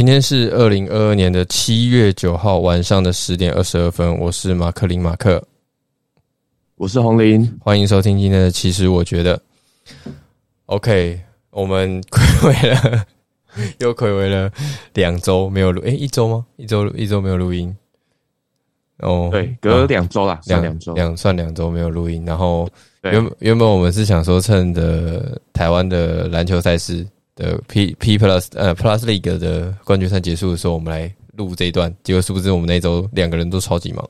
今天是二零二二年的七月九号晚上的十点二十二分，我是马克林马克，我是红林，欢迎收听今天的。其实我觉得，OK，我们 暌违了，又暌违了两周没有录，诶，一周吗？一周一周没有录音。哦，对，隔两周啦，两两周，两算两周没有录音。然后原原本我们是想说，趁着台湾的篮球赛事的 P P Plus 呃 Plus League 的冠军赛结束的时候，我们来录这一段。结果殊不知我们那周两个人都超级忙。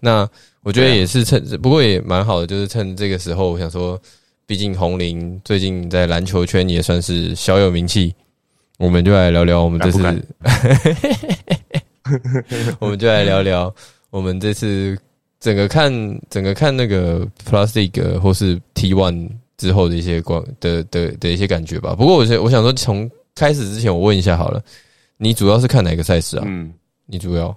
那我觉得也是趁，不过也蛮好的，就是趁这个时候，我想说，毕竟红林最近在篮球圈也算是小有名气，我们就来聊聊我们这次 我们就来聊聊。我们这次整个看整个看那个 Plus League 或是 T One 之后的一些光的的的一些感觉吧。不过我想我想说，从开始之前，我问一下好了，你主要是看哪个赛事啊？嗯，你主要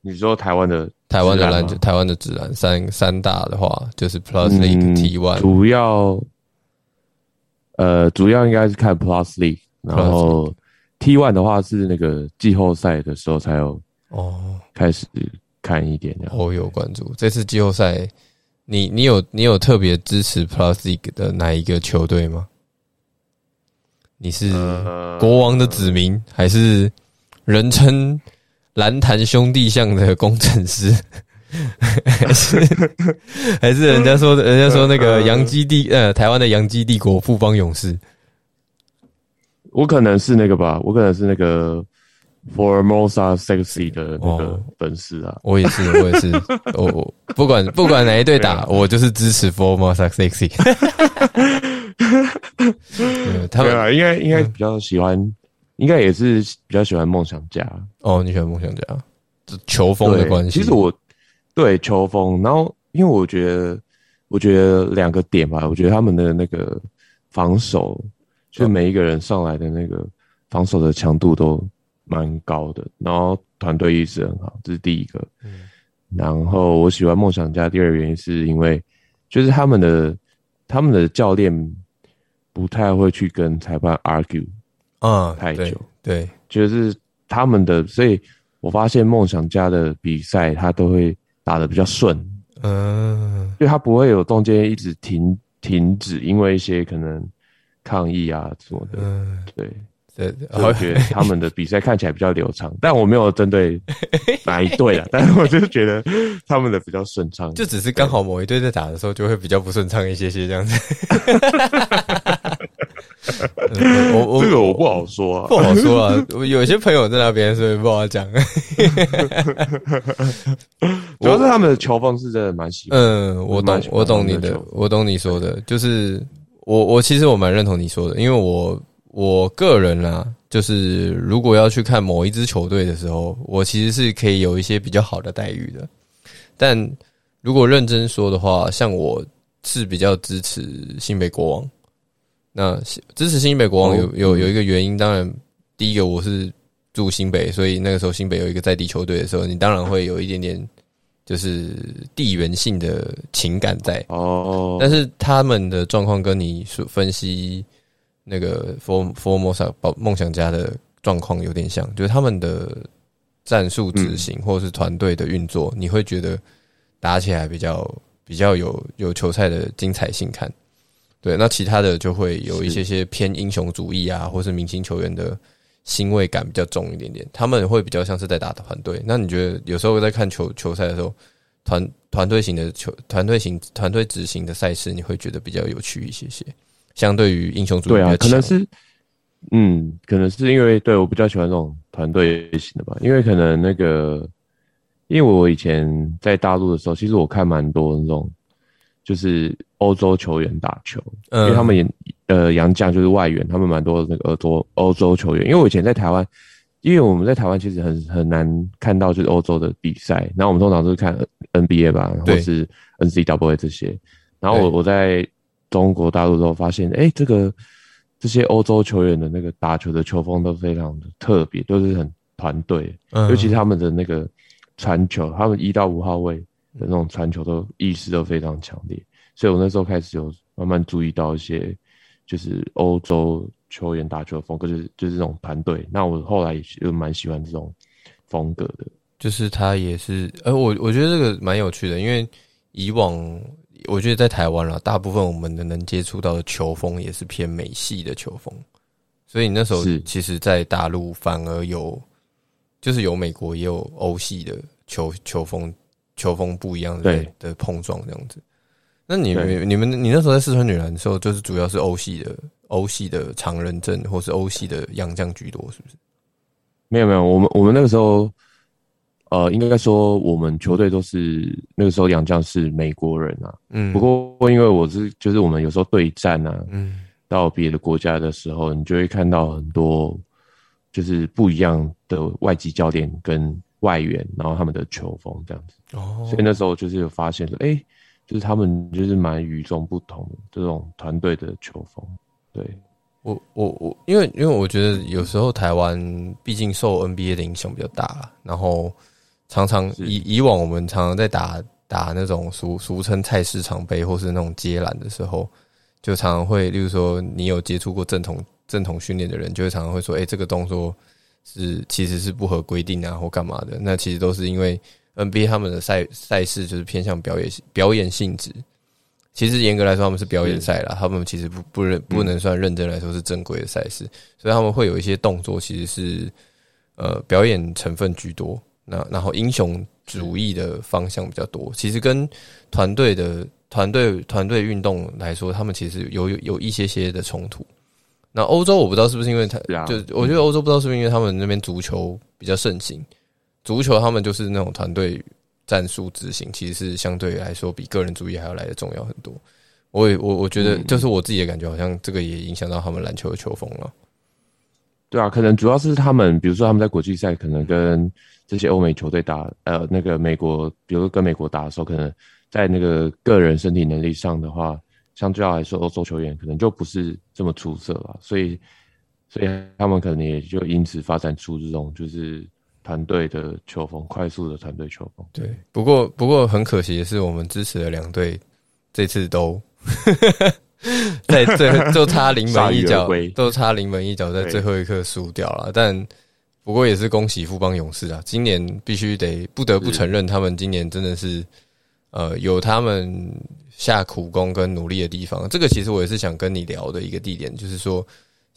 你说台湾的台湾的篮球，台湾的自然三三大的话，就是 Plus League T One。主要呃，主要应该是看 Plus League，然后 T One 的话是那个季后赛的时候才有。哦，开始看一点，我有关注这次季后赛。你你有你有特别支持 Plus 的哪一个球队吗？你是国王的子民，还是人称蓝坛兄弟像的工程师？还是还是人家说的，人家说那个洋基帝呃，台湾的洋基帝国富邦勇士？我可能是那个吧，我可能是那个。Formosa sexy 的那个粉丝啊，我也是，我也是，我不管不管哪一队打，我就是支持 Formosa sexy。他们啊，应该应该比较喜欢，应该也是比较喜欢梦想家。哦，你喜欢梦想家？球风的关系。其实我对球风，然后因为我觉得，我觉得两个点吧，我觉得他们的那个防守，就每一个人上来的那个防守的强度都。蛮高的，然后团队意识很好，这是第一个。嗯，然后我喜欢梦想家，第二个原因是因为就是他们的他们的教练不太会去跟裁判 argue 啊太久，对，就是他们的，所以我发现梦想家的比赛他都会打的比较顺，嗯，因为他不会有中间一直停停止，因为一些可能抗议啊什么的，对。对，我觉得他们的比赛看起来比较流畅，但我没有针对哪一队了，但是我就觉得他们的比较顺畅，就只是刚好某一队在打的时候就会比较不顺畅一些些这样子。我我这个我不好说，不好说啊。有些朋友在那边，所以不好讲。主要是他们的球风是真的蛮喜欢。嗯，我懂，我懂你的，我懂你说的，就是我我其实我蛮认同你说的，因为我。我个人啊，就是如果要去看某一支球队的时候，我其实是可以有一些比较好的待遇的。但如果认真说的话，像我是比较支持新北国王。那支持新北国王有有有一个原因，当然第一个我是住新北，所以那个时候新北有一个在地球队的时候，你当然会有一点点就是地缘性的情感在哦。但是他们的状况跟你所分析。那个 For Formosa 梦想家的状况有点像，就是他们的战术执行或者是团队的运作，你会觉得打起来比较比较有有球赛的精彩性看。对，那其他的就会有一些些偏英雄主义啊，或是明星球员的欣慰感比较重一点点。他们会比较像是在打团队。那你觉得有时候在看球球赛的时候，团团队型的球团队型团队执行的赛事，你会觉得比较有趣一些些？相对于英雄主义，对啊，可能是，嗯，可能是因为对我比较喜欢这种团队型的吧，因为可能那个，因为我以前在大陆的时候，其实我看蛮多那种，就是欧洲球员打球，因为他们也呃洋将就是外援，他们蛮多那个欧洲欧洲球员，因为我以前在台湾，因为我们在台湾其实很很难看到就是欧洲的比赛，然后我们通常都是看 NBA 吧，或是 NCAA 这些，然后我我在。中国大陆之后发现，哎，这个这些欧洲球员的那个打球的球风都非常的特别，都是很团队，尤其他们的那个传球，他们一到五号位的那种传球都意识都非常强烈。所以我那时候开始有慢慢注意到一些，就是欧洲球员打球的风格，就是就是这种团队。那我后来也蛮喜欢这种风格的，就是他也是，呃，我我觉得这个蛮有趣的，因为以往我觉得在台湾啦，大部分我们的能接触到的球风也是偏美系的球风，所以你那时候其实，在大陆反而有，就是有美国也有欧系的球球风，球风不一样的的碰撞这样子。那你们你们你那时候在四川女篮的时候，就是主要是欧系的欧系的常人阵，或是欧系的洋将居多，是不是？没有没有，我们我们那个时候，呃，应该说我们球队都是那个时候洋将是美国人啊。嗯。不过因为我是就是我们有时候对战啊，嗯，到别的国家的时候，你就会看到很多就是不一样的外籍教练跟外援，然后他们的球风这样子。哦。所以那时候就是有发现说，哎。就是他们就是蛮与众不同的这种团队的球风，对我我我，因为因为我觉得有时候台湾毕竟受 NBA 的影响比较大，然后常常以以往我们常常在打打那种俗俗称菜市场杯或是那种接篮的时候，就常常会，例如说你有接触过正统正统训练的人，就会常常会说，哎，这个动作是其实是不合规定啊，或干嘛的？那其实都是因为。NBA 他们的赛赛事就是偏向表演表演性质，其实严格来说他们是表演赛啦，他们其实不不认不能算认真来说是正规的赛事，所以他们会有一些动作其实是呃表演成分居多，那然后英雄主义的方向比较多，其实跟团队的团队团队运动来说，他们其实有有有一些些的冲突。那欧洲我不知道是不是因为他就我觉得欧洲不知道是不是因为他们那边足球比较盛行。足球他们就是那种团队战术执行，其实是相对来说比个人主义还要来的重要很多。我也我我觉得就是我自己的感觉，好像这个也影响到他们篮球的球风了。对啊，可能主要是他们，比如说他们在国际赛可能跟这些欧美球队打，呃，那个美国，比如说跟美国打的时候，可能在那个个人身体能力上的话，相对来说欧洲球员可能就不是这么出色了，所以所以他们可能也就因此发展出这种就是。团队的球风，快速的团队球风。对，不过不过很可惜的是，我们支持的两队这次都 在最就差临门一脚，都差临门一脚，在最后一刻输掉了。但不过也是恭喜富邦勇士啊！今年必须得不得不承认，他们今年真的是呃有他们下苦功跟努力的地方。这个其实我也是想跟你聊的一个地点，就是说，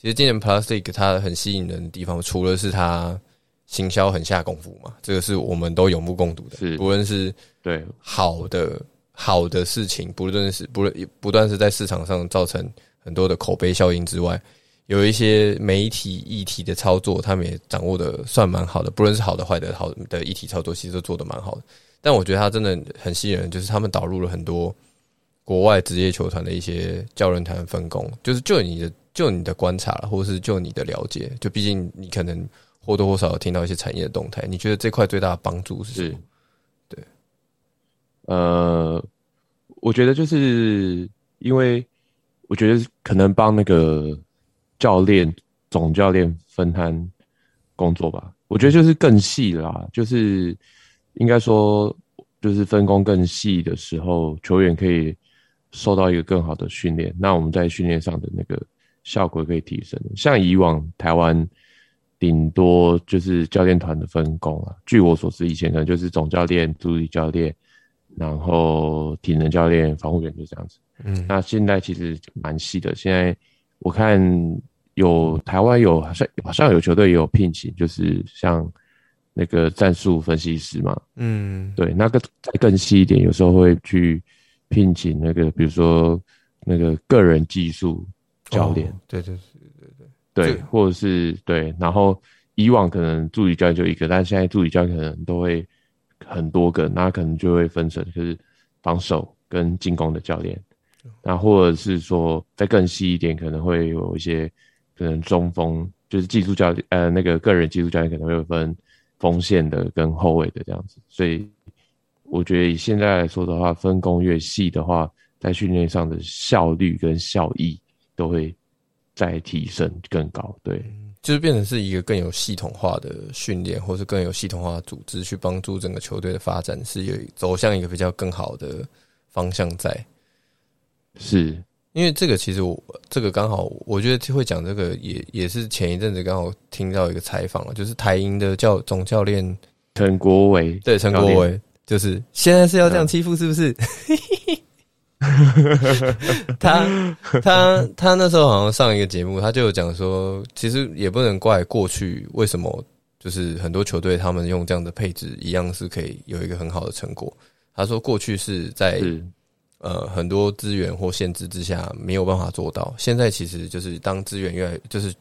其实今年 Plastic 它很吸引人的地方，除了是它。行销很下功夫嘛，这个是我们都有目共睹的。是，不论是对好的好的事情，不论是不论不断是在市场上造成很多的口碑效应之外，有一些媒体议题的操作，他们也掌握的算蛮好的。不论是好的坏的，好的议题操作，其实都做的蛮好的。但我觉得他真的很吸引人，就是他们导入了很多国外职业球团的一些教练团分工，就是就你的就你的观察，或者是就你的了解，就毕竟你可能。或多或少听到一些产业的动态，你觉得这块最大的帮助是？是，对，呃，我觉得就是因为我觉得可能帮那个教练、总教练分摊工作吧。我觉得就是更细啦，就是应该说就是分工更细的时候，球员可以受到一个更好的训练，那我们在训练上的那个效果可以提升。像以往台湾。顶多就是教练团的分工啊。据我所知，以前可能就是总教练、助理教练，然后体能教练、防护员就这样子。嗯，那现在其实蛮细的。现在我看有台湾有好像好像有球队也有聘请，就是像那个战术分析师嘛。嗯，对，那个再更细一点，有时候会去聘请那个，比如说那个个人技术教练。对对。对，或者是对，然后以往可能助理教练就一个，但现在助理教练可能都会很多个，那可能就会分成就是防守跟进攻的教练，那或者是说再更细一点，可能会有一些可能中锋，就是技术教练，呃，那个个人技术教练可能会分锋线的跟后卫的这样子，所以我觉得以现在来说的话，分工越细的话，在训练上的效率跟效益都会。再提升更高，对，就是变成是一个更有系统化的训练，或是更有系统化的组织去帮助整个球队的发展，是有走向一个比较更好的方向在。是，因为这个其实我这个刚好，我觉得会讲这个也也是前一阵子刚好听到一个采访了，就是台银的教总教练陈国伟，对陈国伟，就是现在是要这样欺负是不是？他他他那时候好像上一个节目，他就有讲说，其实也不能怪过去为什么，就是很多球队他们用这样的配置，一样是可以有一个很好的成果。他说过去是在。呃，很多资源或限制之下没有办法做到。现在其实就是当资源越来，就是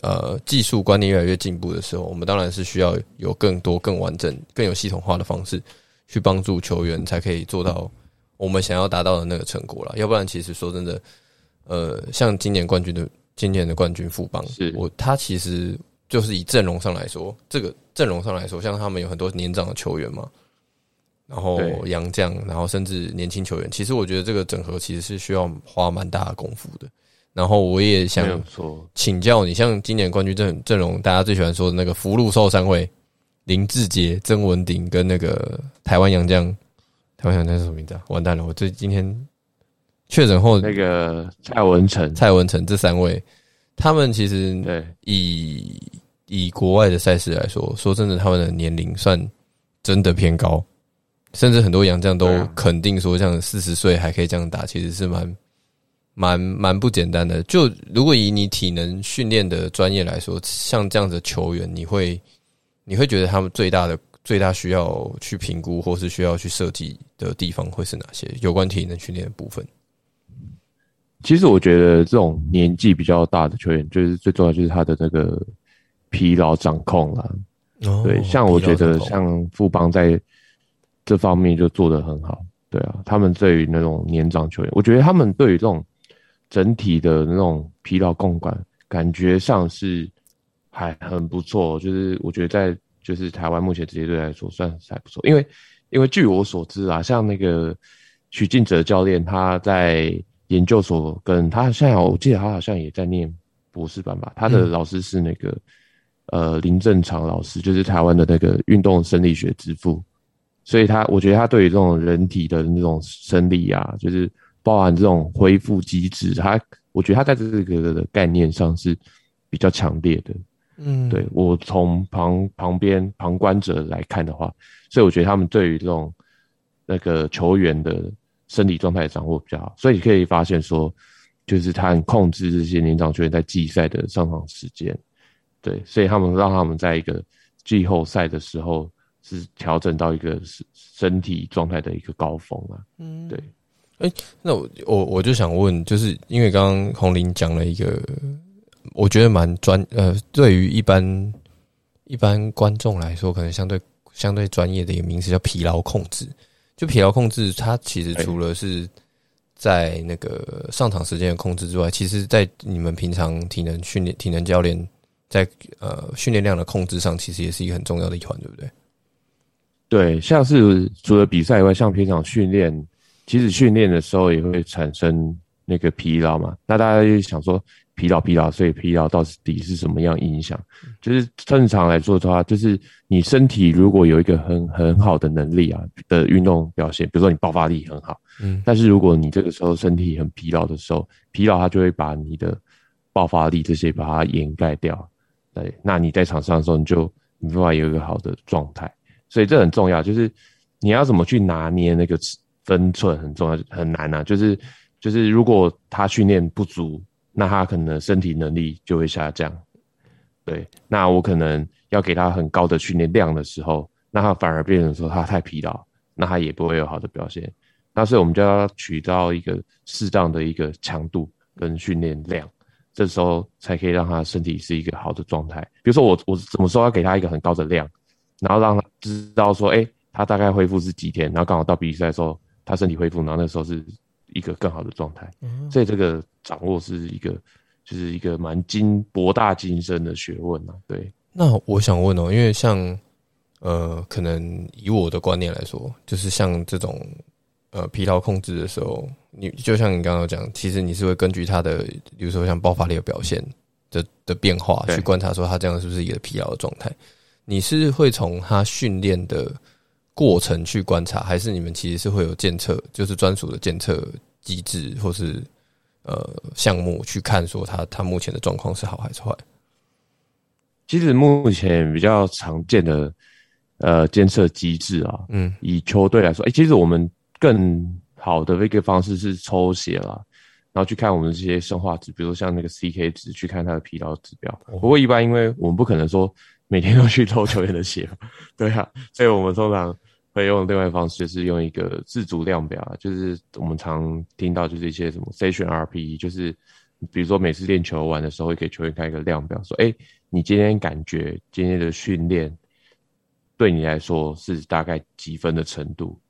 呃技术观念越来越进步的时候，我们当然是需要有更多、更完整、更有系统化的方式去帮助球员，才可以做到我们想要达到的那个成果了。要不然，其实说真的，呃，像今年冠军的今年的冠军富邦，我他其实就是以阵容上来说，这个阵容上来说，像他们有很多年长的球员嘛。然后洋将，然后甚至年轻球员，其实我觉得这个整合其实是需要花蛮大的功夫的。然后我也想请教你，像今年冠军阵阵容，大家最喜欢说的那个福禄寿三位，林志杰、曾文鼎跟那个台湾洋将，台湾小将是什么名字啊？完蛋了，我这今天确诊后那个蔡文成、蔡文成这三位，他们其实对以以国外的赛事来说，说真的，他们的年龄算真的偏高。甚至很多洋将都肯定说，像四十岁还可以这样打，其实是蛮蛮蛮不简单的。就如果以你体能训练的专业来说，像这样的球员，你会你会觉得他们最大的最大需要去评估或是需要去设计的地方会是哪些？有关体能训练的部分。其实我觉得这种年纪比较大的球员，就是最重要就是他的那个疲劳掌控了。对，像我觉得像富邦在。这方面就做得很好，对啊，他们对于那种年长球员，我觉得他们对于这种整体的那种疲劳共管，感觉上是还很不错。就是我觉得在就是台湾目前职业队来说，算是还不错。因为因为据我所知啊，像那个许晋哲教练，他在研究所跟他现在我记得他好像也在念博士班吧，他的老师是那个呃林正常老师，就是台湾的那个运动生理学之父。所以他，我觉得他对于这种人体的那种生理啊，就是包含这种恢复机制，他我觉得他在这个的概念上是比较强烈的。嗯，对我从旁旁边旁观者来看的话，所以我觉得他们对于这种那个球员的身体状态掌握比较好。所以你可以发现说，就是他很控制这些年长球员在季赛的上场时间。对，所以他们让他们在一个季后赛的时候。是调整到一个身身体状态的一个高峰啊。嗯，对。哎，那我我我就想问，就是因为刚刚红林讲了一个，我觉得蛮专呃，对于一般一般观众来说，可能相对相对专业的一个名词叫疲劳控制。就疲劳控制，它其实除了是在那个上场时间的控制之外，其实在你们平常体能训练、体能教练在呃训练量的控制上，其实也是一个很重要的一环，对不对？对，像是除了比赛以外，像平常训练，其实训练的时候也会产生那个疲劳嘛。那大家就想说，疲劳疲劳，所以疲劳到底是什么样影响？就是正常来说的话，就是你身体如果有一个很很好的能力啊的运动表现，比如说你爆发力很好，嗯，但是如果你这个时候身体很疲劳的时候，疲劳它就会把你的爆发力这些把它掩盖掉。对，那你在场上的时候，你就没办法有一个好的状态。所以这很重要，就是你要怎么去拿捏那个分寸很重要，很难啊。就是就是如果他训练不足，那他可能身体能力就会下降。对，那我可能要给他很高的训练量的时候，那他反而变成说他太疲劳，那他也不会有好的表现。那所以我们就要取到一个适当的一个强度跟训练量，这时候才可以让他身体是一个好的状态。比如说我我怎么说要给他一个很高的量？然后让他知道说，哎，他大概恢复是几天，然后刚好到比赛的时候，他身体恢复，然后那时候是一个更好的状态。所以这个掌握是一个，就是一个蛮精博大精深的学问啊。对。那我想问哦，因为像呃，可能以我的观念来说，就是像这种呃疲劳控制的时候，你就像你刚刚讲，其实你是会根据他的，比如说像爆发力的表现的的变化，去观察说他这样是不是一个疲劳的状态。你是会从他训练的过程去观察，还是你们其实是会有监测，就是专属的监测机制，或是呃项目去看说他他目前的状况是好还是坏？其实目前比较常见的呃监测机制啊，嗯，以球队来说，哎，其实我们更好的一个方式是抽血啦，然后去看我们这些生化值，比如说像那个 CK 值，去看他的疲劳指标。不过一般，因为我们不可能说每天都去抽球员的血，对啊，所以我们通常会用另外方式，就是用一个自主量表，就是我们常听到就是一些什么 session RPE，就是比如说每次练球完的时候会给球员开一个量表，说，哎。你今天感觉今天的训练对你来说是大概几分的程度？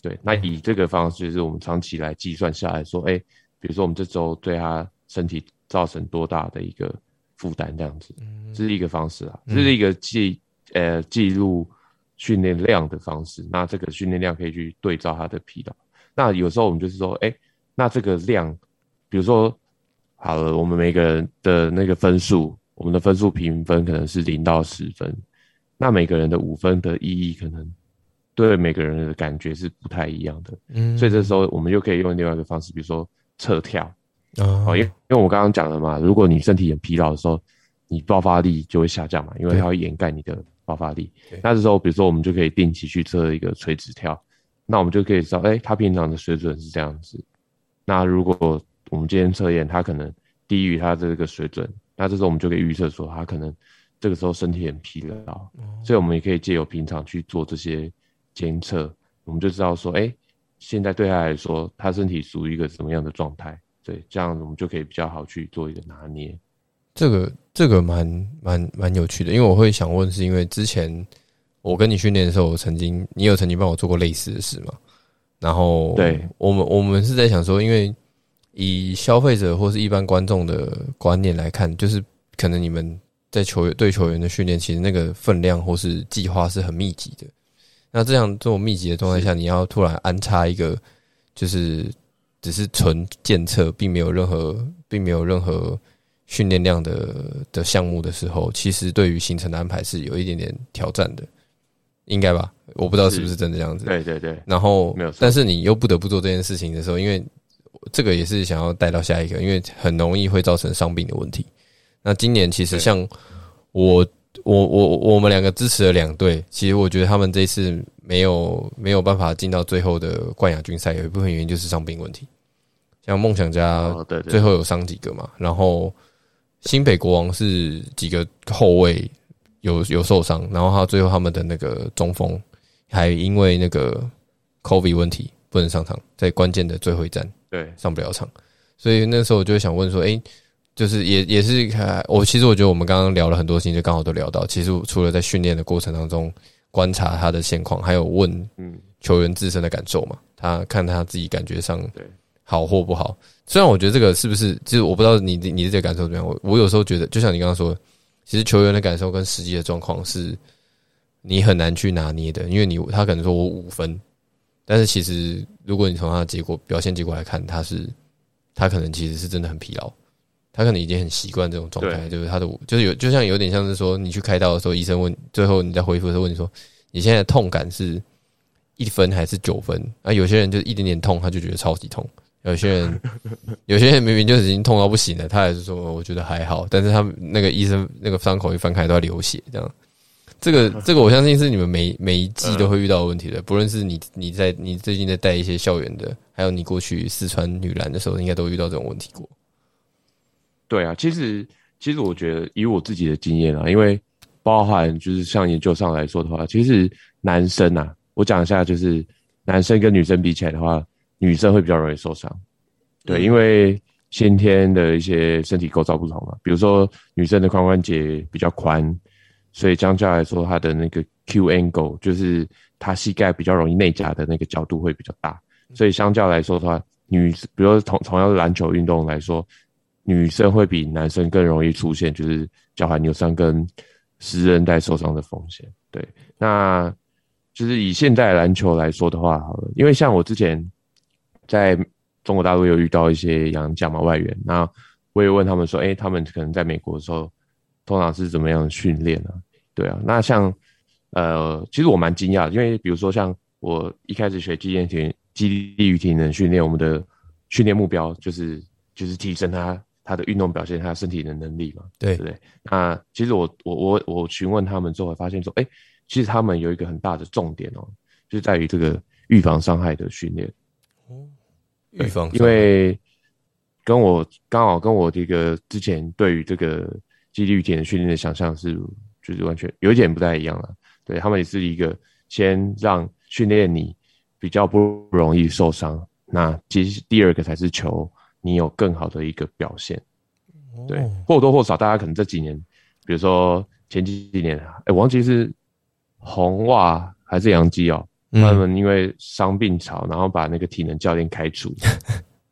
对，那以这个方式，就是我们长期来计算下来说，哎，比如说我们这周对他身体造成多大的一个负担，这样子，这是一个方式啊，这是一个记呃记录训练量的方式。那这个训练量可以去对照他的疲劳。那有时候我们就是说，哎，那这个量，比如说好了，我们每个人的那个分数。我们的分数评分可能是零到十分，那每个人的五分的意义可能对每个人的感觉是不太一样的。嗯，所以这时候我们就可以用另外一个方式，比如说侧跳。哦，因因为我刚刚讲了嘛，如果你身体很疲劳的时候，你爆发力就会下降嘛，因为它会掩盖你的爆发力。那这时候，比如说我们就可以定期去测一个垂直跳，那我们就可以知道，哎，他平常的水准是这样子。那如果我们今天测验他可能低于他这个水准。那这时候我们就可以预测说，他可能这个时候身体很疲劳，所以我们也可以借由平常去做这些监测，我们就知道说，哎，现在对他来说，他身体属于一个什么样的状态？对，这样我们就可以比较好去做一个拿捏。这个这个蛮蛮蛮有趣的，因为我会想问，是因为之前我跟你训练的时候，我曾经你有曾经帮我做过类似的事吗？然后，对我们我们是在想说，因为。以消费者或是一般观众的观念来看，就是可能你们在球员对球员的训练，其实那个分量或是计划是很密集的。那这样这种密集的状态下，你要突然安插一个，就是只是纯检测，并没有任何并没有任何训练量的的项目的时候，其实对于行程的安排是有一点点挑战的，应该吧？我不知道是不是真的这样子。对对对。然后没有，但是你又不得不做这件事情的时候，因为。这个也是想要带到下一个，因为很容易会造成伤病的问题。那今年其实像我我我我们两个支持了两队，其实我觉得他们这次没有没有办法进到最后的冠亚军赛，有一部分原因就是伤病问题。像梦想家最后有伤几个嘛，然后新北国王是几个后卫有有受伤，然后他最后他们的那个中锋还因为那个 COVID 问题不能上场，在关键的最后一战。对，上不了场，所以那时候我就想问说，哎，就是也也是，我其实我觉得我们刚刚聊了很多事情，就刚好都聊到，其实除了在训练的过程当中观察他的现况，还有问嗯。球员自身的感受嘛，他看他自己感觉上对好或不好。虽然我觉得这个是不是，就是我不知道你你的这个感受怎么样。我我有时候觉得，就像你刚刚说，其实球员的感受跟实际的状况是你很难去拿捏的，因为你他可能说我五分。但是其实，如果你从他的结果表现结果来看，他是他可能其实是真的很疲劳，他可能已经很习惯这种状态，就是他的就是有就像有点像是说，你去开刀的时候，医生问最后你在恢复的时候问你说，你现在痛感是一分还是九分？啊，有些人就一点点痛，他就觉得超级痛；有些人 有些人明明就已经痛到不行了，他还是说我觉得还好，但是他那个医生那个伤口一翻开都要流血这样。这个 这个，我相信是你们每每一季都会遇到的问题的。不论是你你在你最近在带一些校园的，还有你过去四川女篮的时候，应该都遇到这种问题过。对啊，其实其实我觉得以我自己的经验啊，因为包含就是像研究上来说的话，其实男生啊，我讲一下，就是男生跟女生比起来的话，女生会比较容易受伤。对，因为先天的一些身体构造不同嘛，比如说女生的髋关节比较宽。所以相较来说，她的那个 Q angle 就是她膝盖比较容易内夹的那个角度会比较大。所以相较来说的话，女，比如同同样的篮球运动来说，女生会比男生更容易出现就是脚踝扭伤跟十韧带受伤的风险。对，那就是以现代篮球来说的话，好了，因为像我之前在中国大陆有遇到一些洋将嘛外援，那我也问他们说，哎，他们可能在美国的时候。通常是怎么样训练呢？对啊，那像，呃，其实我蛮惊讶的，因为比如说像我一开始学肌力体肌力与体能训练，我们的训练目标就是就是提升他他的运动表现，他身体的能力嘛，对不对？那其实我我我我询问他们之后，发现说，哎，其实他们有一个很大的重点哦，就在于这个预防伤害的训练。哦，预防，因为跟我刚好跟我这个之前对于这个肌力体能训练的想象是，就是完全有一点不太一样了。对他们也是一个先让训练你比较不容易受伤，那其实第二个才是求你有更好的一个表现。对，或多或少大家可能这几年，比如说前几年，哎，忘记是红袜还是洋基哦，他们因为伤病潮，然后把那个体能教练开除。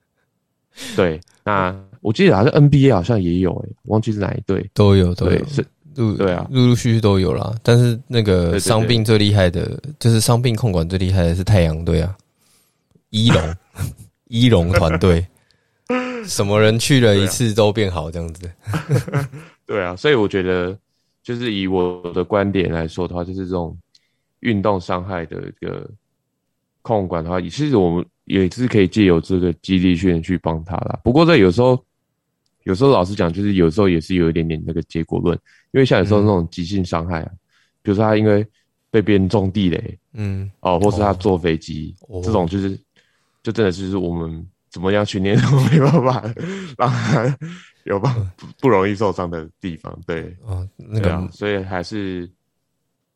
对，那我记得好像 NBA 好像也有，哎，忘记是哪一队，都有，都有是。陆对啊，陆陆续续都有啦。但是那个伤病最厉害的，就是伤病控管最厉害的是太阳队啊，一龙 一龙团队，什么人去了一次都变好这样子。对啊，所以我觉得，就是以我的观点来说的话，就是这种运动伤害的一个控管的话，其实我们也是可以借由这个基地训练去帮他啦。不过在有时候。有时候老实讲，就是有时候也是有一点点那个结果论，因为像有时候那种急性伤害啊，比如说他因为被别人种地雷，嗯，哦，或是他坐飞机，这种就是，就真的就是我们怎么样训练都没办法 让他有办不不容易受伤的地方，对，哦，那个，所以还是。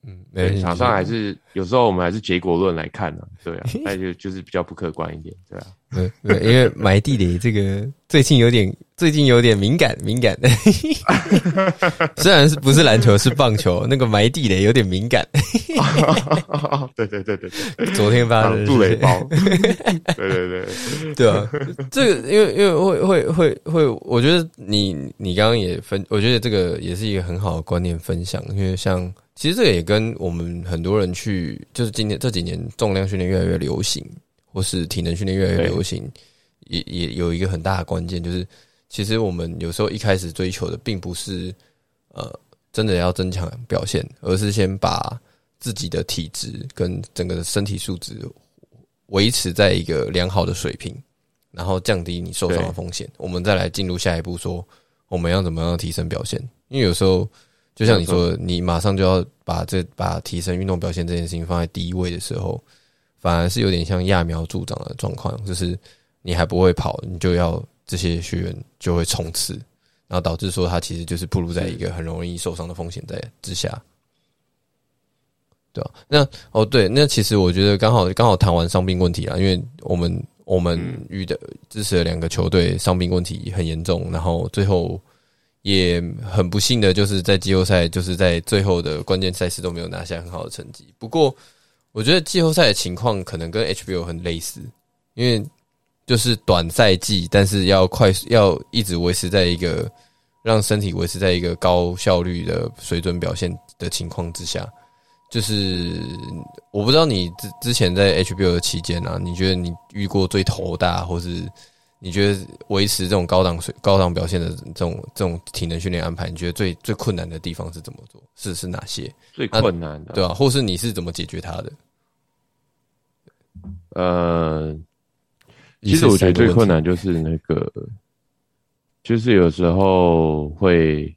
嗯，对，场上还是有时候我们还是结果论来看呢，对啊，那就就是比较不客观一点，对啊，对对，因为埋地雷这个最近有点最近有点敏感敏感，虽然是不是篮球是棒球，那个埋地雷有点敏感，对对对对对，昨天发的杜雷包，对对对。对啊，这个因为因为会会会会，我觉得你你刚刚也分，我觉得这个也是一个很好的观念分享，因为像。其实这个也跟我们很多人去，就是今年这几年重量训练越来越流行，或是体能训练越来越流行，也也有一个很大的关键，就是其实我们有时候一开始追求的并不是呃真的要增强表现，而是先把自己的体质跟整个身体素质维持在一个良好的水平，然后降低你受伤的风险，我们再来进入下一步，说我们要怎么样提升表现，因为有时候。就像你说，你马上就要把这把提升运动表现这件事情放在第一位的时候，反而是有点像揠苗助长的状况，就是你还不会跑，你就要这些学员就会冲刺，然后导致说他其实就是暴露在一个很容易受伤的风险在之下，对吧？那哦对，那其实我觉得刚好刚好谈完伤病问题啊，因为我们我们遇的支持的两个球队伤病问题很严重，然后最后。也很不幸的就是在季后赛，就是在最后的关键赛事都没有拿下很好的成绩。不过，我觉得季后赛的情况可能跟 HBO 很类似，因为就是短赛季，但是要快速要一直维持在一个让身体维持在一个高效率的水准表现的情况之下。就是我不知道你之之前在 HBO 的期间啊，你觉得你遇过最头大或是？你觉得维持这种高档水高档表现的这种这种体能训练安排，你觉得最最困难的地方是怎么做？是是哪些？最困难的，对吧？或是你是怎么解决它的？呃，其实我觉得最困难就是那个，就是有时候会，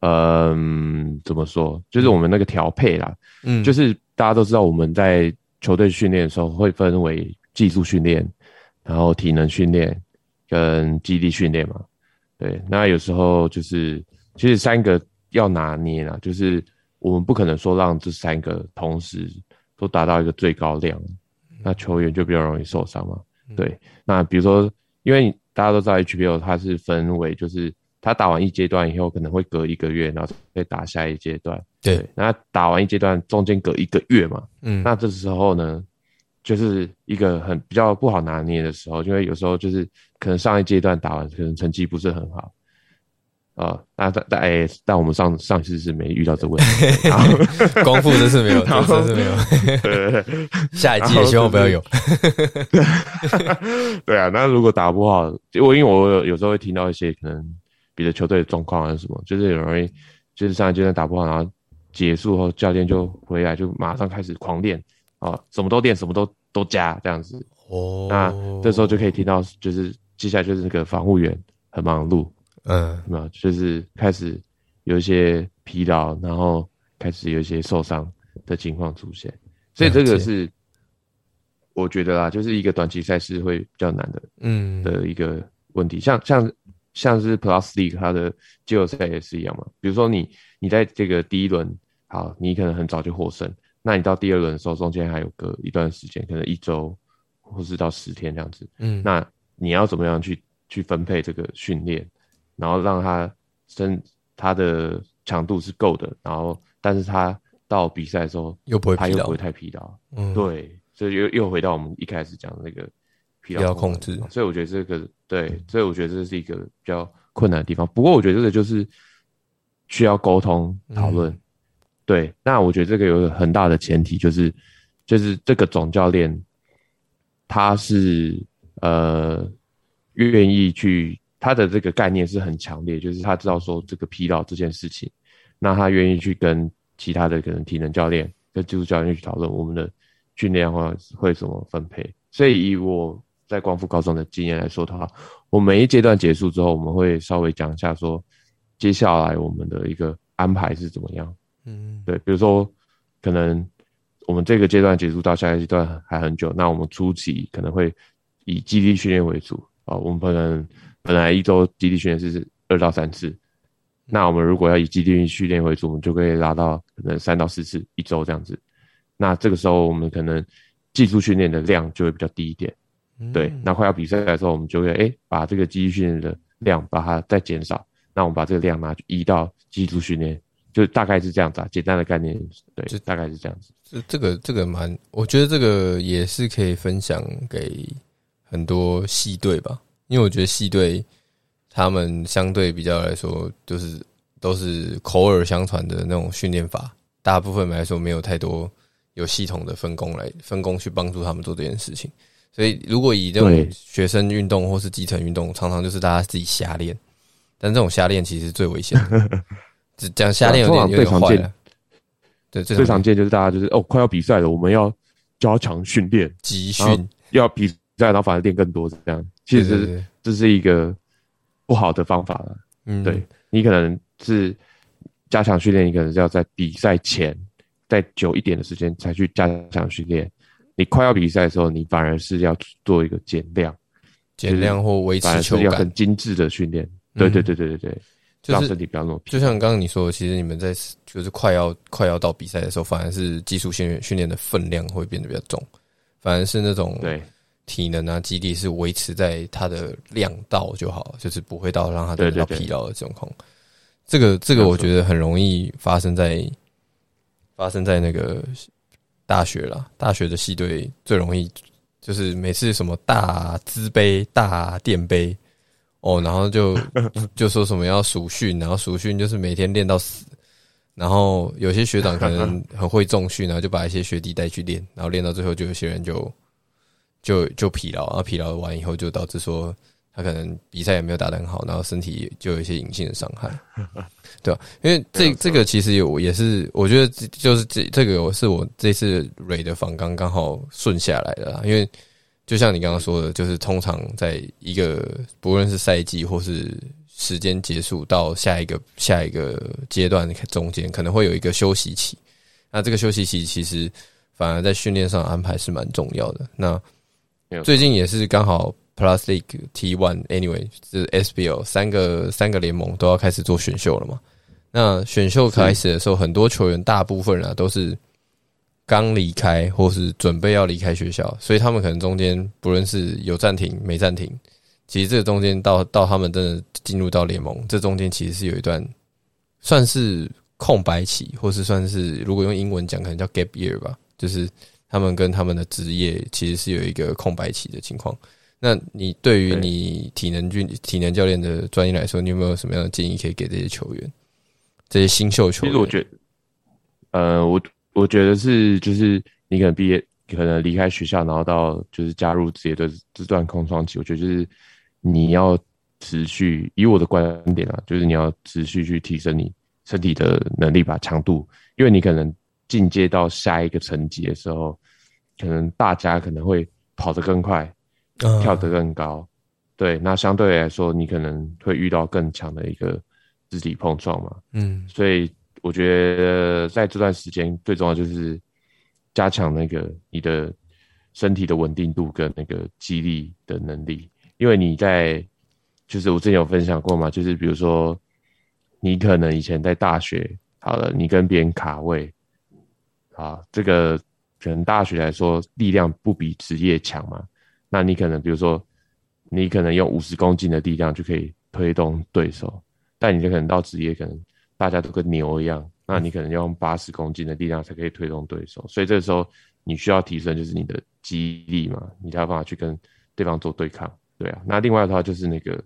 嗯，怎么说？就是我们那个调配啦，嗯，就是大家都知道我们在球队训练的时候会分为技术训练。然后体能训练跟肌力训练嘛，对，那有时候就是其实三个要拿捏啦，就是我们不可能说让这三个同时都达到一个最高量，那球员就比较容易受伤嘛。对，那比如说，因为大家都知道 HBO 它是分为，就是他打完一阶段以后可能会隔一个月，然后再打下一阶段。对，那打完一阶段中间隔一个月嘛，嗯，那这时候呢？就是一个很比较不好拿捏的时候，因为有时候就是可能上一阶段打完，可能成绩不是很好啊。那但但哎，但我们上上次是没遇到这问题，功夫这是没有，这是没有。下一季也希望不要有。对啊，那如果打不好，我因为我有有时候会听到一些可能别的球队的状况还是什么，就是有人就是上一阶段打不好，然后结束后教练就回来就马上开始狂练啊，什么都练，什么都。都加这样子哦，那这时候就可以听到，就是接下来就是那个防护员很忙碌，嗯，没有，就是开始有一些疲劳，然后开始有一些受伤的情况出现，所以这个是我觉得啦，就是一个短期赛事会比较难的，嗯，的一个问题。像像像是 Plus League 它的季后赛也是一样嘛，比如说你你在这个第一轮，好，你可能很早就获胜，那你到第二轮的时候，中间还有个一段时间，可能一周或是到十天这样子，嗯，那。你要怎么样去去分配这个训练，然后让他身他的强度是够的，然后但是他到比赛的时候又不会他又不会太疲劳，嗯，对，所以又又回到我们一开始讲的那个疲劳控制，所以我觉得这个对，所以我觉得这是一个比较困难的地方。不过我觉得这个就是需要沟通讨论，对。那我觉得这个有个很大的前提就是，就是这个总教练他是。呃，愿意去，他的这个概念是很强烈，就是他知道说这个疲劳这件事情，那他愿意去跟其他的可能体能教练、跟技术教练去讨论我们的训练话会怎么分配。所以以我在光复高中的经验来说的话，我每一阶段结束之后，我们会稍微讲一下说接下来我们的一个安排是怎么样。嗯，对，比如说可能我们这个阶段结束到下一个阶段还很久，那我们初期可能会。以基地训练为主啊，我们可能本来一周基地训练是二到三次，那我们如果要以基地训练为主，我们就可以拉到可能三到四次一周这样子。那这个时候我们可能技术训练的量就会比较低一点，对。那快要比赛的时候，我们就会哎把这个基地训练的量把它再减少，那我们把这个量拿去移到技术训练，就大概是这样子啊，简单的概念，对，就大概是这样子。这这个这个蛮，我觉得这个也是可以分享给。很多系队吧，因为我觉得系队他们相对比较来说，就是都是口耳相传的那种训练法，大部分来说没有太多有系统的分工来分工去帮助他们做这件事情。所以，如果以这种学生运动或是基层运动，常常就是大家自己瞎练，但这种瞎练其实最危险。只 讲瞎练有点有点坏了。对，最常见就是大家就是哦，快要比赛了，我们要加强训练，集训要比。赛然后反而练更多，这样其实这是一个不好的方法了。嗯，对你可能是加强训练，你可能是要在比赛前再久一点的时间才去加强训练。你快要比赛的时候，你反而是要做一个减量、减量或维持球感，很精致的训练。对对对对对对，让身体不要那么。就像刚刚你说，的，其实你们在就是快要快要到比赛的时候，反而是技术训练训练的分量会变得比较重，反而是那种对。体能啊，肌力是维持在它的量到就好，就是不会到让它得到疲劳的状况。这个这个，我觉得很容易发生在发生在那个大学了。大学的系队最容易就是每次什么大资杯、大电杯哦，然后就 就说什么要熟训，然后熟训就是每天练到死。然后有些学长可能 很会重训，然后就把一些学弟带去练，然后练到最后就有些人就。就就疲劳，然后疲劳完以后，就导致说他可能比赛也没有打得很好，然后身体就有一些隐性的伤害，对吧？因为这这个其实有也是，我觉得就是这这个是我这次蕊的访刚刚好顺下来的，因为就像你刚刚说的，就是通常在一个不论是赛季或是时间结束到下一个下一个阶段中间，可能会有一个休息期，那这个休息期其实反而在训练上安排是蛮重要的，那。最近也是刚好 Plus League T One Anyway 是 SBL 三个三个联盟都要开始做选秀了嘛？那选秀开始的时候，很多球员大部分啊都是刚离开或是准备要离开学校，所以他们可能中间不论是有暂停没暂停，其实这个中间到到他们真的进入到联盟，这中间其实是有一段算是空白期，或是算是如果用英文讲，可能叫 Gap Year 吧，就是。他们跟他们的职业其实是有一个空白期的情况。那你对于你体能军体能教练的专业来说，你有没有什么样的建议可以给这些球员？这些新秀球员？其实我觉得，呃，我我觉得是就是你可能毕业，可能离开学校，然后到就是加入职业的这段空窗期，我觉得就是你要持续，以我的观点啊，就是你要持续去提升你身体的能力吧，强度，因为你可能。进阶到下一个层级的时候，可能大家可能会跑得更快，跳得更高，对，那相对来说，你可能会遇到更强的一个肢体碰撞嘛。嗯，所以我觉得在这段时间最重要就是加强那个你的身体的稳定度跟那个肌力的能力，因为你在就是我之前有分享过嘛，就是比如说你可能以前在大学好了，你跟别人卡位啊，这个可能大学来说力量不比职业强嘛，那你可能比如说。你可能用五十公斤的力量就可以推动对手，但你就可能到职业，可能大家都跟牛一样，那你可能要用八十公斤的力量才可以推动对手。所以这个时候你需要提升就是你的肌力嘛，你才有办法去跟对方做对抗。对啊，那另外的话就是那个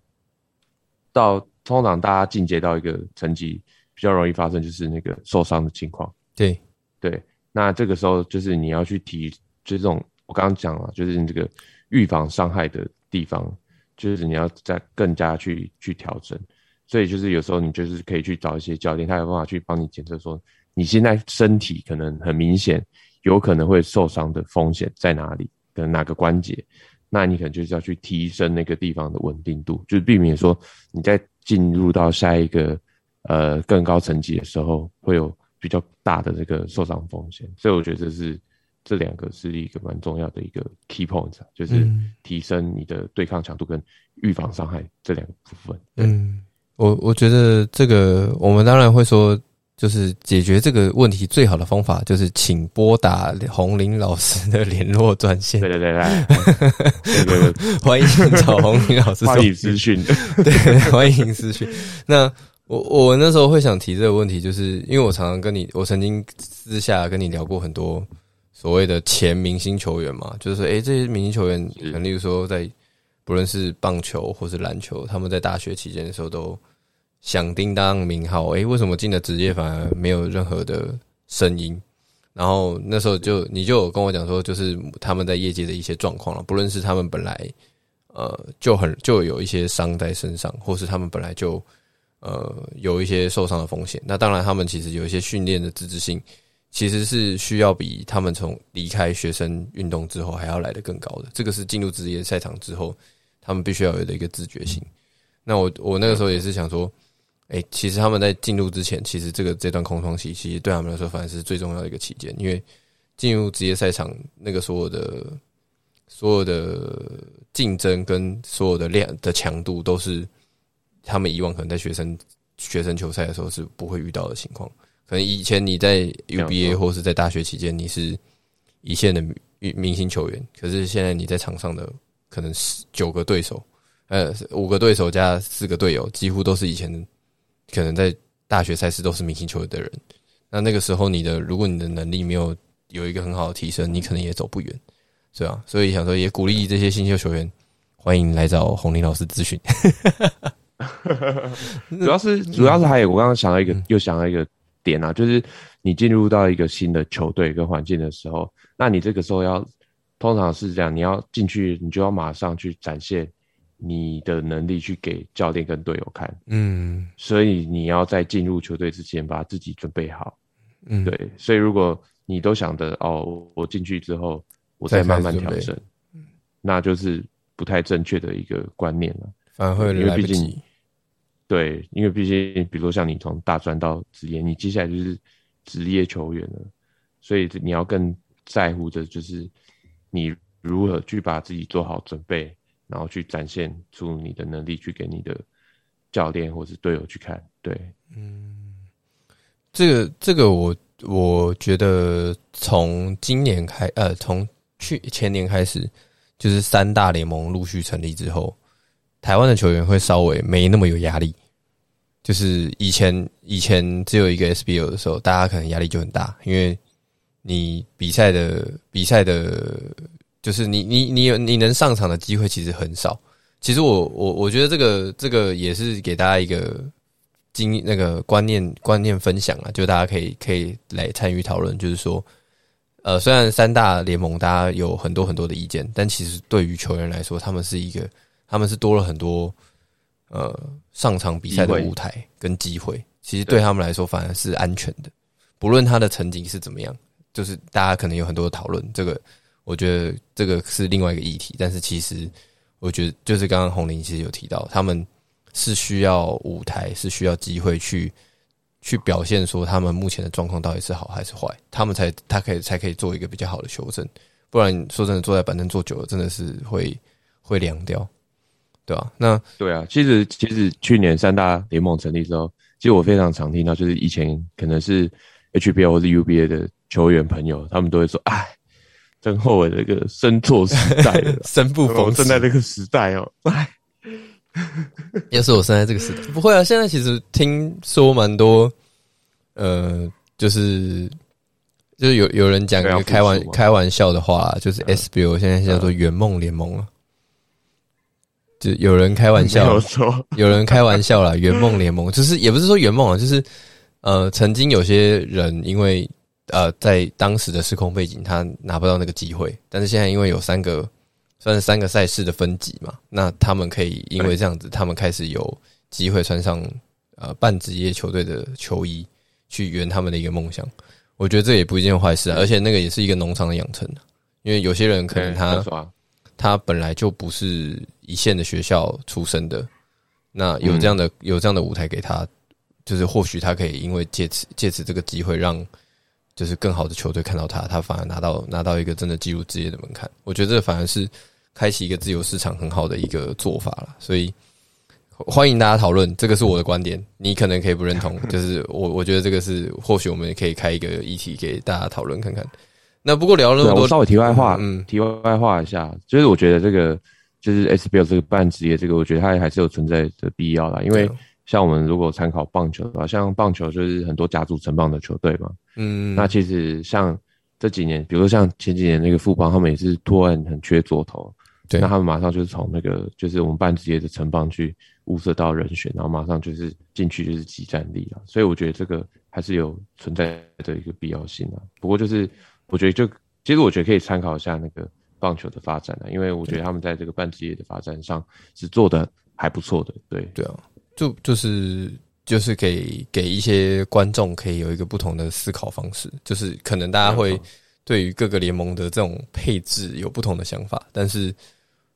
到通常大家进阶到一个层级比较容易发生就是那个受伤的情况。对对，那这个时候就是你要去提，就是这种我刚刚讲了，就是你这个预防伤害的。地方就是你要再更加去去调整，所以就是有时候你就是可以去找一些教练，他有办法去帮你检测说你现在身体可能很明显有可能会受伤的风险在哪里，可能哪个关节，那你可能就是要去提升那个地方的稳定度，就是避免说你在进入到下一个呃更高层级的时候会有比较大的这个受伤风险，所以我觉得这是。这两个是一个蛮重要的一个 key point，就是提升你的对抗强度跟预防伤害这两个部分。嗯，我我觉得这个我们当然会说，就是解决这个问题最好的方法就是请拨打红林老师的联络专线。对对对对，对对，欢迎找红林老师。欢迎私讯，对，欢迎私讯。那我我那时候会想提这个问题，就是因为我常常跟你，我曾经私下跟你聊过很多。所谓的前明星球员嘛，就是说，哎，这些明星球员，例如说，在不论是棒球或是篮球，他们在大学期间的时候都响叮当名号，哎，为什么进了职业反而没有任何的声音？然后那时候就你就跟我讲说，就是他们在业界的一些状况了，不论是他们本来呃就很就有一些伤在身上，或是他们本来就呃有一些受伤的风险。那当然，他们其实有一些训练的自制性。其实是需要比他们从离开学生运动之后还要来的更高的，这个是进入职业赛场之后，他们必须要有的一个自觉性。那我我那个时候也是想说，哎，其实他们在进入之前，其实这个这段空窗期，其实对他们来说反而是最重要的一个期间，因为进入职业赛场那个所有的所有的竞争跟所有的量的强度，都是他们以往可能在学生学生球赛的时候是不会遇到的情况。可能以前你在 UBA 或是在大学期间，你是一线的明明星球员，可是现在你在场上的可能是九个对手，呃，五个对手加四个队友，几乎都是以前可能在大学赛事都是明星球员的人。那那个时候，你的如果你的能力没有有一个很好的提升，你可能也走不远，是吧？所以想说，也鼓励这些新秀球员，欢迎来找洪林老师咨询。主要是主要是还有，我刚刚想到一个，又想到一个。点啊，就是你进入到一个新的球队跟环境的时候，那你这个时候要，通常是这样，你要进去，你就要马上去展现你的能力，去给教练跟队友看。嗯，所以你要在进入球队之前把自己准备好。嗯，对，所以如果你都想着哦，我进去之后我再慢慢调整，那就是不太正确的一个观念了，反而会因为毕竟。对，因为毕竟，比如像你从大专到职业，你接下来就是职业球员了，所以你要更在乎的就是你如何去把自己做好准备，然后去展现出你的能力，去给你的教练或是队友去看。对，嗯，这个这个我我觉得从今年开，呃，从去前年开始，就是三大联盟陆续成立之后，台湾的球员会稍微没那么有压力。就是以前以前只有一个 SBO 的时候，大家可能压力就很大，因为你比赛的比赛的，就是你你你有你能上场的机会其实很少。其实我我我觉得这个这个也是给大家一个经那个观念观念分享啊，就大家可以可以来参与讨论。就是说，呃，虽然三大联盟大家有很多很多的意见，但其实对于球员来说，他们是一个他们是多了很多。呃，上场比赛的舞台跟机会，其实对他们来说反而是安全的。不论他的成绩是怎么样，就是大家可能有很多讨论。这个，我觉得这个是另外一个议题。但是其实，我觉得就是刚刚红林其实有提到，他们是需要舞台，是需要机会去去表现说他们目前的状况到底是好还是坏，他们才他可以才可以做一个比较好的修正。不然说真的，坐在板凳坐久了，真的是会会凉掉，对吧？那对啊，其实其实去年三大联盟成立之后，其实我非常常听到，就是以前可能是 HBL 或是 UBA 的球员朋友，他们都会说：“哎。”真后悔这个生错时代了，生不逢生在这个时代哦。哎，要是我生在这个时代，不会啊。现在其实听说蛮多，呃，就是就是有有人讲一个开玩开玩笑的话，就是 SBO 现在叫做圆梦联盟了。就有人开玩笑，有人开玩笑啦，圆梦联盟就是也不是说圆梦啊，就是呃，曾经有些人因为。呃，在当时的时空背景，他拿不到那个机会。但是现在因为有三个，算是三个赛事的分级嘛，那他们可以因为这样子，他们开始有机会穿上呃半职业球队的球衣，去圆他们的一个梦想。我觉得这也不一件坏事啊，而且那个也是一个农场的养成因为有些人可能他他本来就不是一线的学校出身的，那有这样的有这样的舞台给他，就是或许他可以因为借此借此这个机会让。就是更好的球队看到他，他反而拿到拿到一个真的进入职业的门槛。我觉得这反而是开启一个自由市场很好的一个做法了。所以欢迎大家讨论，这个是我的观点，你可能可以不认同。就是我我觉得这个是或许我们也可以开一个议题给大家讨论看看。那不过聊了那么多，稍微题外话，嗯，题外话一下，就是我觉得这个就是 SBL 这个半职业，这个我觉得它还是有存在的必要的，因为。像我们如果参考棒球的话，像棒球就是很多甲组成棒的球队嘛，嗯，那其实像这几年，比如说像前几年那个富邦，他们也是突然很缺左投，对，那他们马上就是从那个就是我们半职业的成棒去物色到人选，然后马上就是进去就是集战力啊，所以我觉得这个还是有存在的一个必要性啊。不过就是我觉得就其实我觉得可以参考一下那个棒球的发展啊，因为我觉得他们在这个半职业的发展上是做的还不错的，对。对啊。就就是就是给给一些观众可以有一个不同的思考方式，就是可能大家会对于各个联盟的这种配置有不同的想法，但是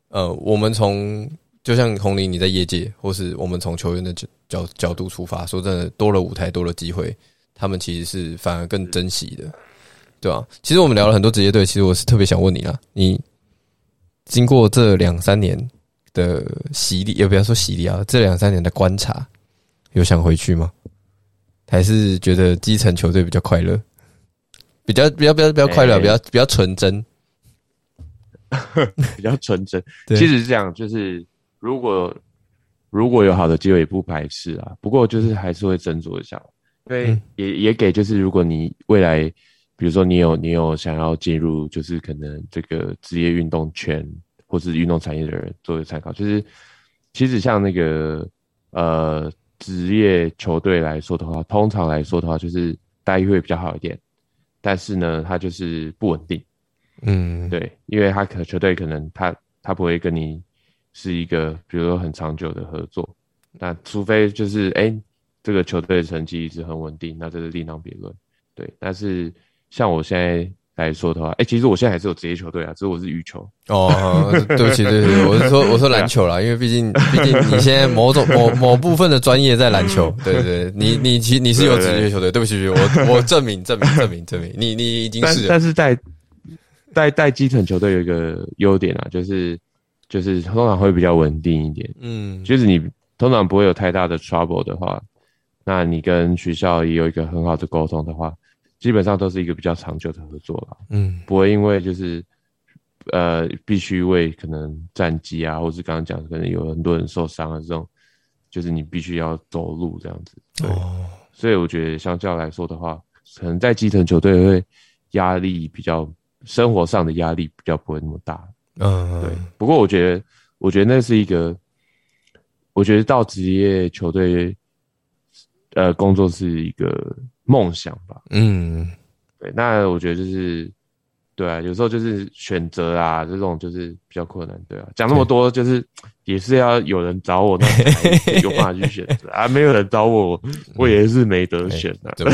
呃，我们从就像红林你在业界，或是我们从球员的角角角度出发，说真的，多了舞台，多了机会，他们其实是反而更珍惜的，对吧？其实我们聊了很多职业队，其实我是特别想问你啊，你经过这两三年。的洗礼，也不要说洗礼啊，这两三年的观察，有想回去吗？还是觉得基层球队比较快乐，比较比较比较比较快乐，比较比较纯真，比较纯真。其实是这样，就是如果如果有好的机会，也不排斥啊。不过就是还是会斟酌一下，因为也也给就是如果你未来，比如说你有你有想要进入，就是可能这个职业运动圈。或是运动产业的人作为参考，就是其实像那个呃职业球队来说的话，通常来说的话，就是待遇会比较好一点，但是呢，它就是不稳定。嗯，对，因为他可球队可能他他不会跟你是一个比如说很长久的合作，那除非就是哎这个球队的成绩一直很稳定，那这是另当别论。对，但是像我现在。来说的话，哎，其实我现在还是有职业球队啊，只是我是羽球。哦，对不起，对不起，我是说，我说篮球啦，因为毕竟，毕竟你现在某种某某部分的专业在篮球，对对对，你你其你是有职业球队，对不起，我我证明证明证明证明，你你已经是。但是在带带基层球队有一个优点啊，就是就是通常会比较稳定一点，嗯，就是你通常不会有太大的 trouble 的话，那你跟学校也有一个很好的沟通的话。基本上都是一个比较长久的合作了，嗯，不会因为就是，呃，必须为可能战绩啊，或是刚刚讲可能有很多人受伤啊这种，就是你必须要走路这样子，对，所以我觉得相较来说的话，可能在基层球队会压力比较，生活上的压力比较不会那么大，嗯，对。不过我觉得，我觉得那是一个，我觉得到职业球队，呃，工作是一个。梦想吧，嗯，对，那我觉得就是，对啊，有时候就是选择啊，这种就是比较困难，对啊，讲那么多就是也是要有人找我，那才有办法去选择啊，没有人找我，我也是没得选的。这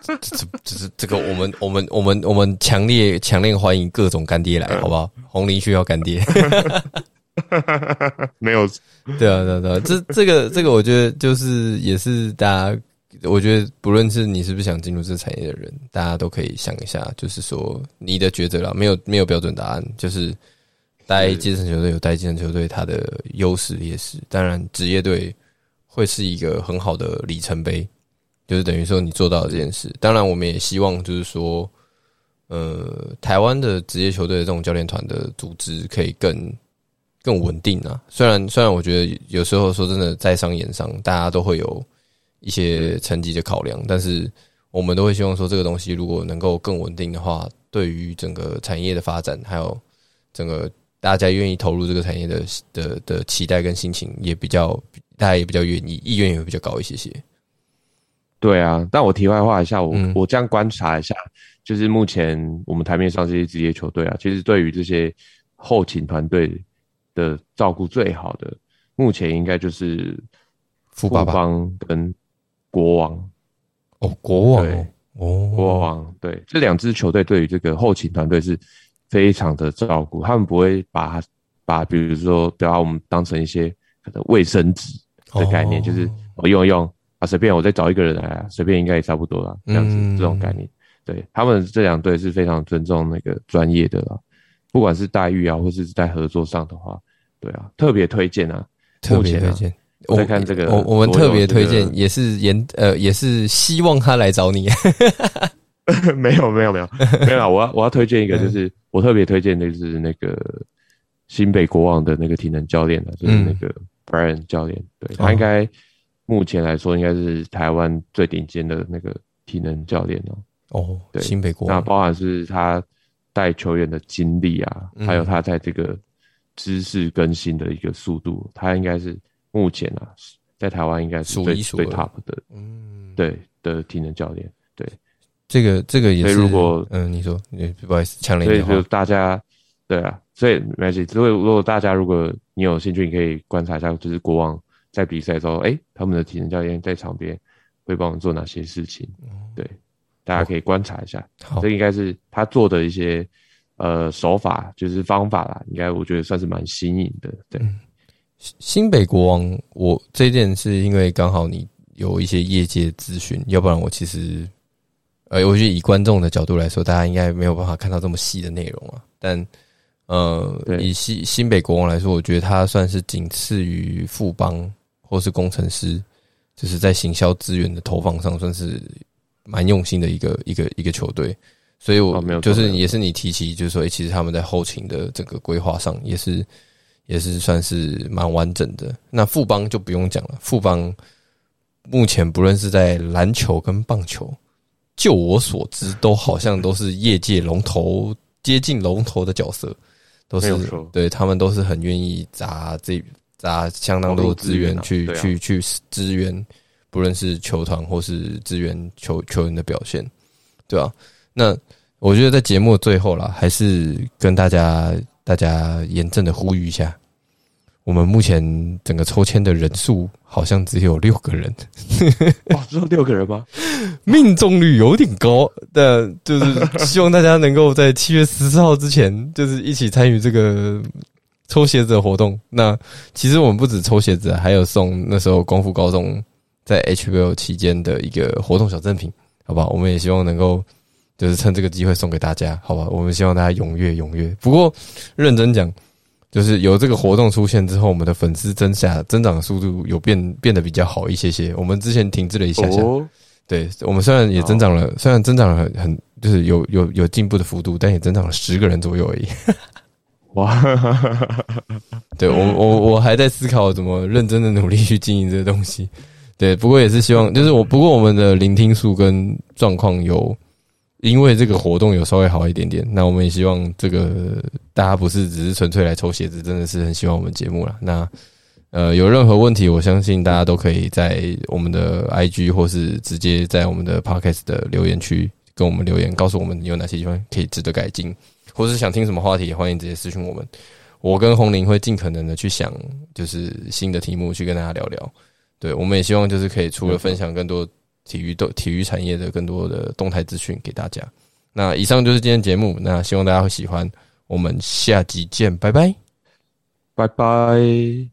这这是这个，我们我们我们我们强烈强烈欢迎各种干爹来，好不好？红林需要干爹。没有，对啊，对啊，对啊，这这个这个，我觉得就是也是大家，我觉得不论是你是不是想进入这个产业的人，大家都可以想一下，就是说你的抉择了，没有没有标准答案，就是带基层球队有带基层球队它的优势劣势，当然职业队会是一个很好的里程碑，就是等于说你做到了这件事，当然我们也希望就是说，呃，台湾的职业球队的这种教练团的组织可以更。更稳定啊！虽然虽然我觉得有时候说真的，在商言商，大家都会有一些成绩的考量，但是我们都会希望说，这个东西如果能够更稳定的话，对于整个产业的发展，还有整个大家愿意投入这个产业的的的期待跟心情，也比较大家也比较愿意，意愿也会比较高一些些。对啊，但我题外话一下，我我这样观察一下，就是目前我们台面上这些职业球队啊，其实对于这些后勤团队。的照顾最好的，目前应该就是富邦跟国王。哦，国王哦，国王对。这两支球队对于这个后勤团队是非常的照顾，他们不会把把比如说把我们当成一些可能卫生纸的概念，就是我用一用啊，随便我再找一个人来啊，随便应该也差不多了，这样子这种概念，对他们这两队是非常尊重那个专业的啦。不管是待遇啊，或是在合作上的话，对啊，特别推荐啊，特别推荐。我在看这个，我我们特别推荐，也是严呃，也是希望他来找你。没有没有没有没有，我要我要推荐一个，就是我特别推荐的是那个新北国王的那个体能教练的，就是那个 Brian 教练。对他应该目前来说应该是台湾最顶尖的那个体能教练哦。哦，对，新北国王，那包含是他。带球员的经历啊，还有他在这个知识更新的一个速度，他应该是目前啊，在台湾应该是最最 top 的，嗯，对的体能教练。对，这个这个也是。如果嗯，你说，不好意思，抢了一所以就大家，对啊，所以没关系。所以如果大家如果你有兴趣，你可以观察一下，就是国王在比赛的时候，哎，他们的体能教练在场边会帮我们做哪些事情？对。大家可以观察一下，这应该是他做的一些呃手法，就是方法啦。应该我觉得算是蛮新颖的。对，新北国王，我这件是因为刚好你有一些业界咨询，要不然我其实呃，我觉得以观众的角度来说，大家应该没有办法看到这么细的内容啊。但呃，以新新北国王来说，我觉得他算是仅次于富邦或是工程师，就是在行销资源的投放上算是。蛮用心的一个一个一个球队，所以我就是也是你提起，就是说，其实他们在后勤的整个规划上也是也是算是蛮完整的。那富邦就不用讲了，富邦目前不论是在篮球跟棒球，就我所知，都好像都是业界龙头，接近龙头的角色，都是对他们都是很愿意砸这砸相当多的资源去去去支援。不论是球团或是支援球球员的表现，对啊？那我觉得在节目最后啦，还是跟大家大家严正的呼吁一下，我们目前整个抽签的人数好像只有六个人，哇，只有六个人吗？命中率有点高，但就是希望大家能够在七月十四号之前，就是一起参与这个抽鞋子的活动。那其实我们不止抽鞋子，还有送那时候功夫高中。在 HBO 期间的一个活动小赠品，好不好，我们也希望能够就是趁这个机会送给大家，好吧，我们希望大家踊跃踊跃。不过认真讲，就是有这个活动出现之后，我们的粉丝增下增长的速度有变变得比较好一些些。我们之前停滞了一下下，对我们虽然也增长了，虽然增长了很很就是有有有进步的幅度，但也增长了十个人左右而已。哇，对我我我还在思考怎么认真的努力去经营这个东西。对，不过也是希望，就是我不过我们的聆听数跟状况有，因为这个活动有稍微好一点点。那我们也希望这个大家不是只是纯粹来抽鞋子，真的是很喜欢我们节目了。那呃，有任何问题，我相信大家都可以在我们的 IG 或是直接在我们的 Podcast 的留言区跟我们留言，告诉我们有哪些地方可以值得改进，或是想听什么话题，欢迎直接私讯我们。我跟红林会尽可能的去想，就是新的题目去跟大家聊聊。对，我们也希望就是可以除了分享更多体育的体育产业的更多的动态资讯给大家。那以上就是今天节目那希望大家会喜欢我们下集见拜拜。拜拜。